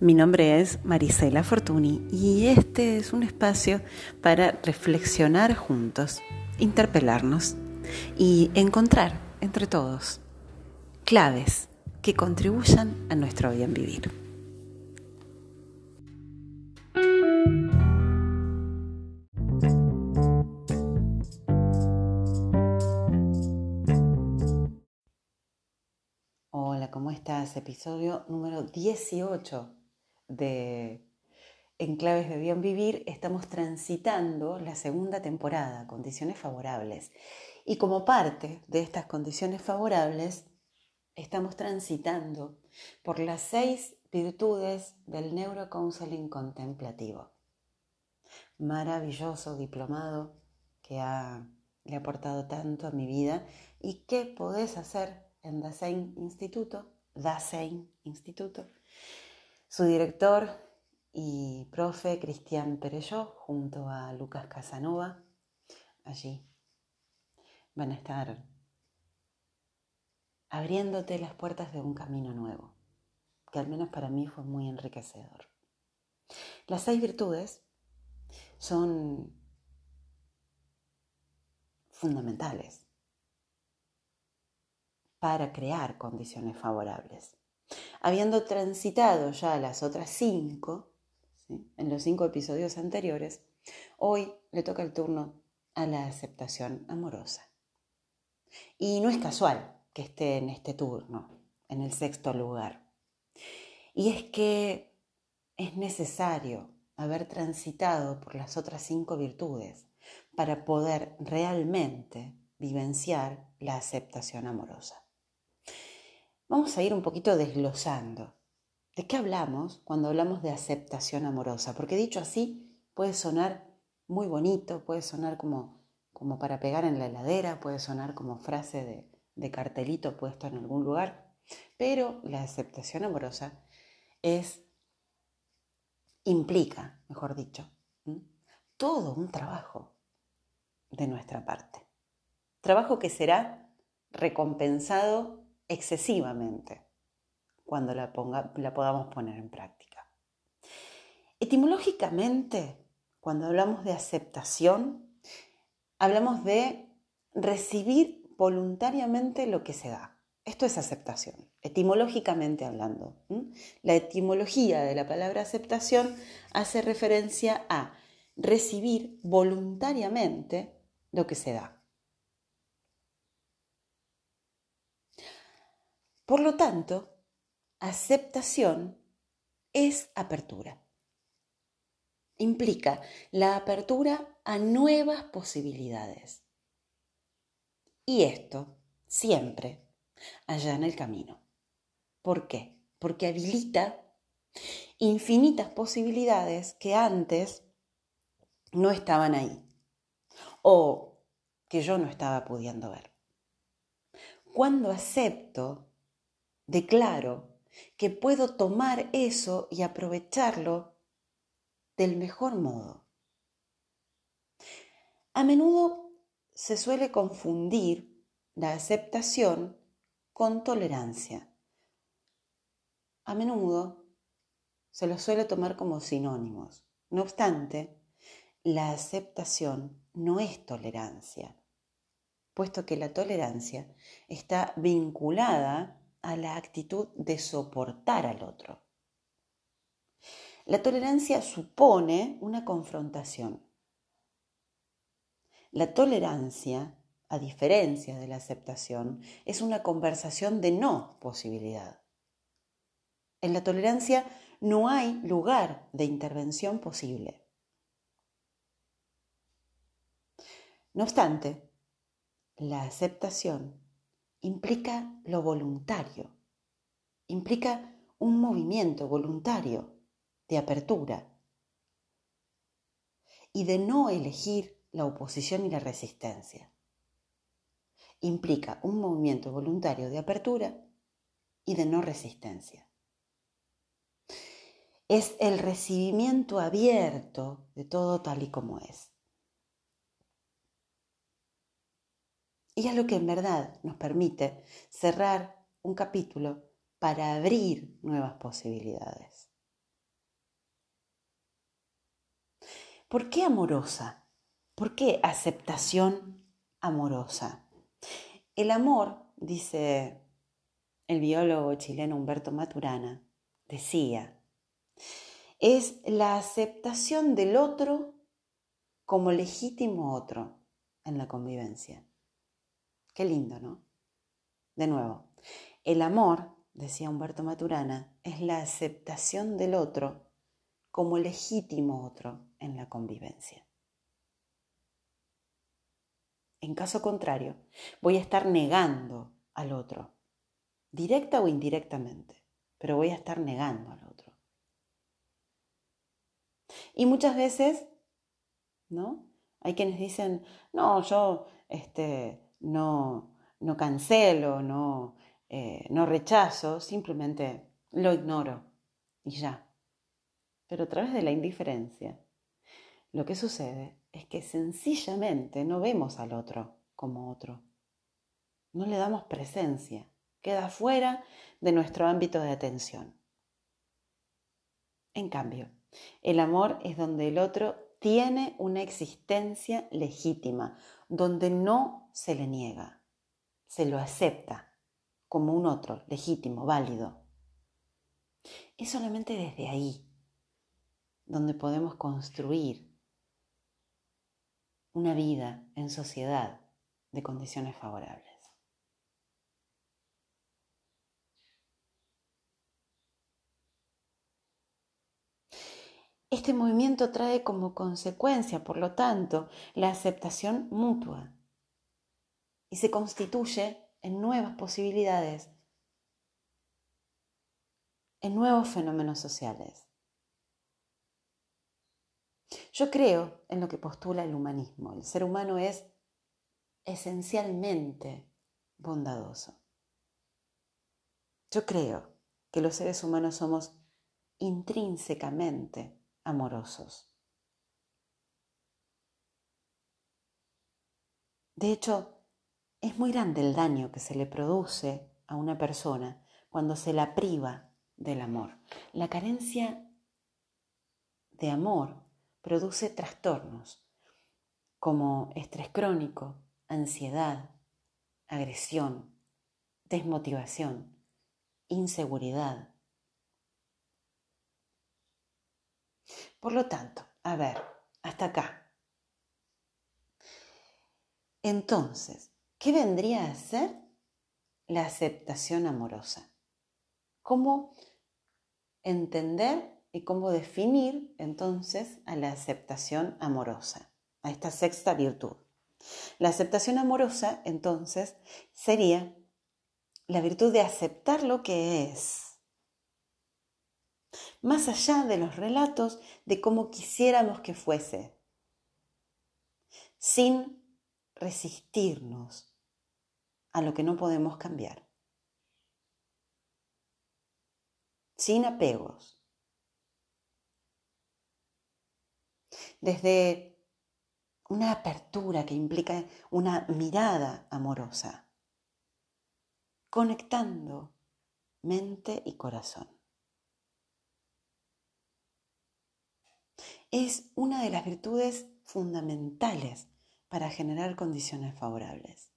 Mi nombre es Marisela Fortuny y este es un espacio para reflexionar juntos, interpelarnos y encontrar entre todos claves que contribuyan a nuestro bien vivir. Hola, ¿cómo estás? Episodio número 18 de Enclaves de Bien Vivir, estamos transitando la segunda temporada, condiciones favorables. Y como parte de estas condiciones favorables, estamos transitando por las seis virtudes del neurocounseling contemplativo. Maravilloso diplomado que le ha aportado tanto a mi vida y que podés hacer en Dasein Instituto, Dasein Instituto, su director y profe Cristian Pereyó junto a Lucas Casanova allí van a estar abriéndote las puertas de un camino nuevo, que al menos para mí fue muy enriquecedor. Las seis virtudes son fundamentales para crear condiciones favorables. Habiendo transitado ya las otras cinco, en los cinco episodios anteriores, hoy le toca el turno a la aceptación amorosa. Y no es casual que esté en este turno, en el sexto lugar. Y es que es necesario haber transitado por las otras cinco virtudes para poder realmente vivenciar la aceptación amorosa. Vamos a ir un poquito desglosando. ¿De qué hablamos cuando hablamos de aceptación amorosa? Porque dicho así puede sonar muy bonito, puede sonar como, como para pegar en la heladera, puede sonar como frase de, cartelito puesto en algún lugar, pero la aceptación amorosa es, implica, mejor dicho, todo un trabajo de nuestra parte. Trabajo que será recompensado excesivamente cuando la, la podamos poner en práctica. Etimológicamente, cuando hablamos de aceptación, hablamos de recibir voluntariamente lo que se da. Esto es aceptación, etimológicamente hablando. La etimología de la palabra aceptación hace referencia a recibir voluntariamente lo que se da. Por lo tanto, aceptación es apertura. Implica la apertura a nuevas posibilidades. Y esto siempre allá en el camino. ¿Por qué? Porque habilita infinitas posibilidades que antes no estaban ahí o que yo no estaba pudiendo ver. Cuando acepto declaro que puedo tomar eso y aprovecharlo del mejor modo. A menudo se suele confundir la aceptación con tolerancia. A menudo se lo suele tomar como sinónimos. No obstante, la aceptación no es tolerancia, puesto que la tolerancia está vinculada a la actitud de soportar al otro. La tolerancia supone una confrontación. La tolerancia, a diferencia de la aceptación, es una conversación de no posibilidad. En la tolerancia no hay lugar de intervención posible. No obstante, la aceptación implica lo voluntario, implica un movimiento voluntario de apertura y de no elegir la oposición y la resistencia. Implica un movimiento voluntario de apertura y de no resistencia. Es el recibimiento abierto de todo tal y como es. Y es lo que en verdad nos permite cerrar un capítulo para abrir nuevas posibilidades. ¿Por qué amorosa? ¿Por qué aceptación amorosa? El amor, dice el biólogo chileno Humberto Maturana, decía, es la aceptación del otro como legítimo otro en la convivencia. Qué lindo, ¿no? De nuevo, el amor, decía Humberto Maturana, es la aceptación del otro como legítimo otro en la convivencia. En caso contrario, voy a estar negando al otro, directa o indirectamente, pero voy a estar negando al otro. Y muchas veces, ¿no? Hay quienes dicen, no, yo este, no, no cancelo, no, eh, no rechazo, simplemente lo ignoro y ya. Pero a través de la indiferencia, lo que sucede es que sencillamente no vemos al otro como otro. No le damos presencia, queda fuera de nuestro ámbito de atención. En cambio, el amor es donde el otro tiene una existencia legítima, donde no se le niega, se lo acepta como un otro legítimo, válido. Es solamente desde ahí donde podemos construir una vida en sociedad de condiciones favorables. Este movimiento trae como consecuencia, por lo tanto, la aceptación mutua y se constituye en nuevas posibilidades, en nuevos fenómenos sociales. Yo creo en lo que postula el humanismo. El ser humano es esencialmente bondadoso. Yo creo que los seres humanos somos intrínsecamente amorosos. De hecho, es muy grande el daño que se le produce a una persona cuando se la priva del amor. La carencia de amor produce trastornos como estrés crónico, ansiedad, agresión, desmotivación, inseguridad. Por lo tanto, a ver, hasta acá. Entonces, ¿qué vendría a ser la aceptación amorosa? ¿Cómo entender y cómo definir entonces a la aceptación amorosa, a esta sexta virtud. La aceptación amorosa entonces sería la virtud de aceptar lo que es, más allá de los relatos de cómo quisiéramos que fuese, sin resistirnos a lo que no podemos cambiar, sin apegos desde una apertura que implica una mirada amorosa, conectando mente y corazón. Es una de las virtudes fundamentales para generar condiciones favorables.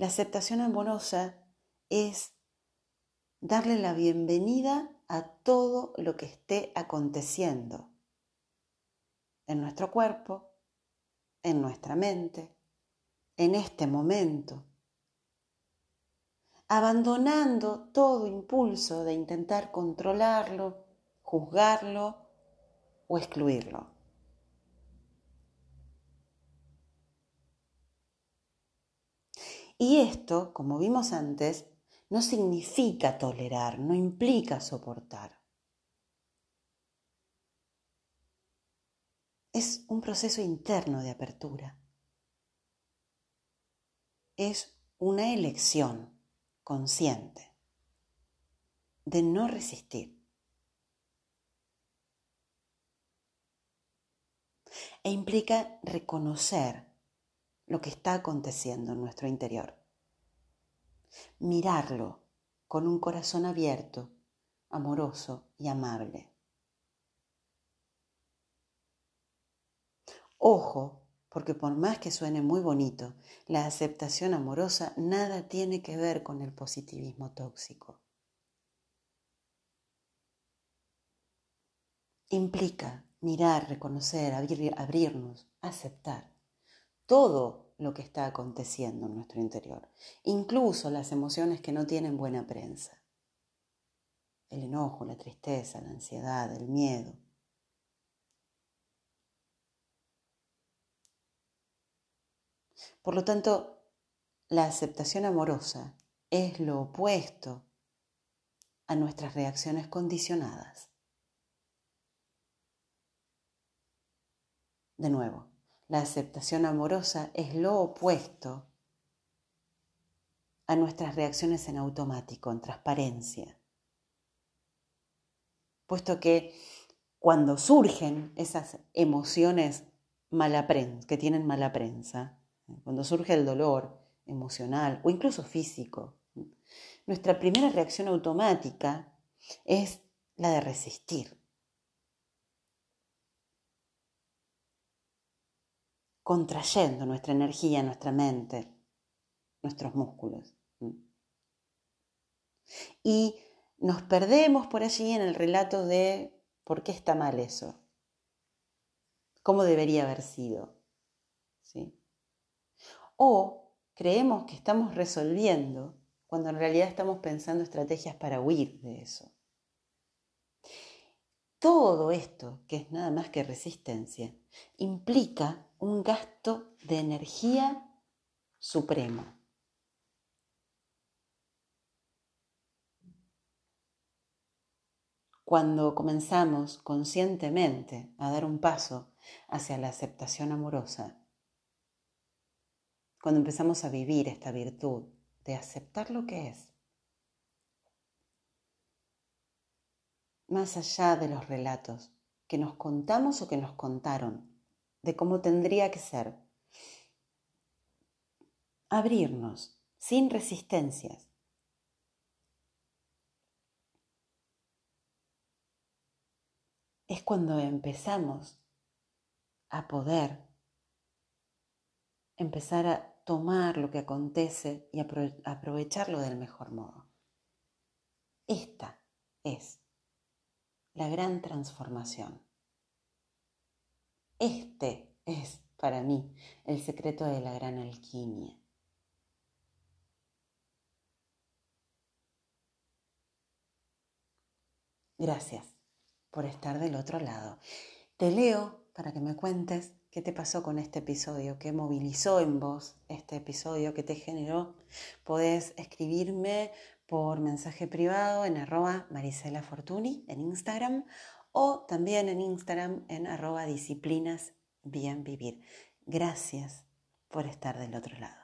La aceptación amorosa es darle la bienvenida a todo lo que esté aconteciendo en nuestro cuerpo, en nuestra mente, en este momento, abandonando todo impulso de intentar controlarlo, juzgarlo o excluirlo. Y esto, como vimos antes, no significa tolerar, no implica soportar. Es un proceso interno de apertura. Es una elección consciente de no resistir. E implica reconocer lo que está aconteciendo en nuestro interior mirarlo con un corazón abierto, amoroso y amable. Ojo, porque por más que suene muy bonito, la aceptación amorosa nada tiene que ver con el positivismo tóxico. Implica mirar, reconocer, abrirnos, aceptar todo lo que está aconteciendo en nuestro interior, incluso las emociones que no tienen buena prensa. El enojo, la tristeza, la ansiedad, el miedo. Por lo tanto, la aceptación amorosa es lo opuesto a nuestras reacciones condicionadas. De nuevo, la aceptación amorosa es lo opuesto a nuestras reacciones en automático, en transparencia. Puesto que cuando surgen esas emociones que tienen mala prensa, cuando surge el dolor emocional o incluso físico, nuestra primera reacción automática es la de resistir. Contrayendo nuestra energía, nuestra mente, nuestros músculos. Y nos perdemos por allí en el relato de por qué está mal eso, cómo debería haber sido. ¿sí? O creemos que estamos resolviendo cuando en realidad estamos pensando estrategias para huir de eso. Todo esto, que es nada más que resistencia, implica un gasto de energía supremo. Cuando comenzamos conscientemente a dar un paso hacia la aceptación amorosa, cuando empezamos a vivir esta virtud de aceptar lo que es, más allá de los relatos que nos contamos o que nos contaron, de cómo tendría que ser. Abrirnos sin resistencias. Es cuando empezamos a poder empezar a tomar lo que acontece y aprovecharlo del mejor modo. Esta es la gran transformación. Este es para mí el secreto de la gran alquimia. Gracias por estar del otro lado. Te leo para que me cuentes qué te pasó con este episodio, qué movilizó en vos este episodio, qué te generó. Podés escribirme por mensaje privado en arroba Marisela Fortuny en Instagram o también en Instagram en arroba disciplinas bien vivir. Gracias por estar del otro lado.